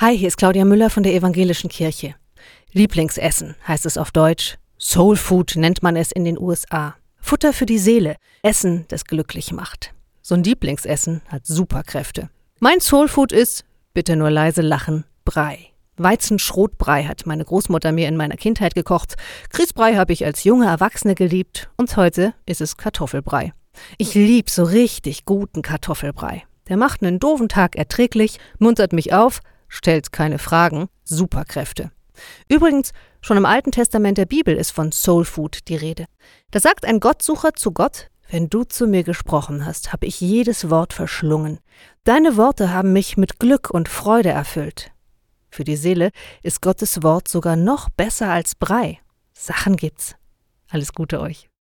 Hi, hier ist Claudia Müller von der Evangelischen Kirche. Lieblingsessen heißt es auf Deutsch. Soul Food nennt man es in den USA. Futter für die Seele. Essen, das glücklich macht. So ein Lieblingsessen hat Superkräfte. Mein Soul Food ist, bitte nur leise lachen, Brei. Weizenschrotbrei hat meine Großmutter mir in meiner Kindheit gekocht. Grießbrei habe ich als junge Erwachsene geliebt und heute ist es Kartoffelbrei. Ich lieb so richtig guten Kartoffelbrei. Der macht einen doofen Tag erträglich, muntert mich auf, stellt keine Fragen, Superkräfte. Übrigens, schon im Alten Testament der Bibel ist von Soul Food die Rede. Da sagt ein Gottsucher zu Gott, wenn du zu mir gesprochen hast, habe ich jedes Wort verschlungen. Deine Worte haben mich mit Glück und Freude erfüllt. Für die Seele ist Gottes Wort sogar noch besser als Brei. Sachen gibt's. Alles Gute euch.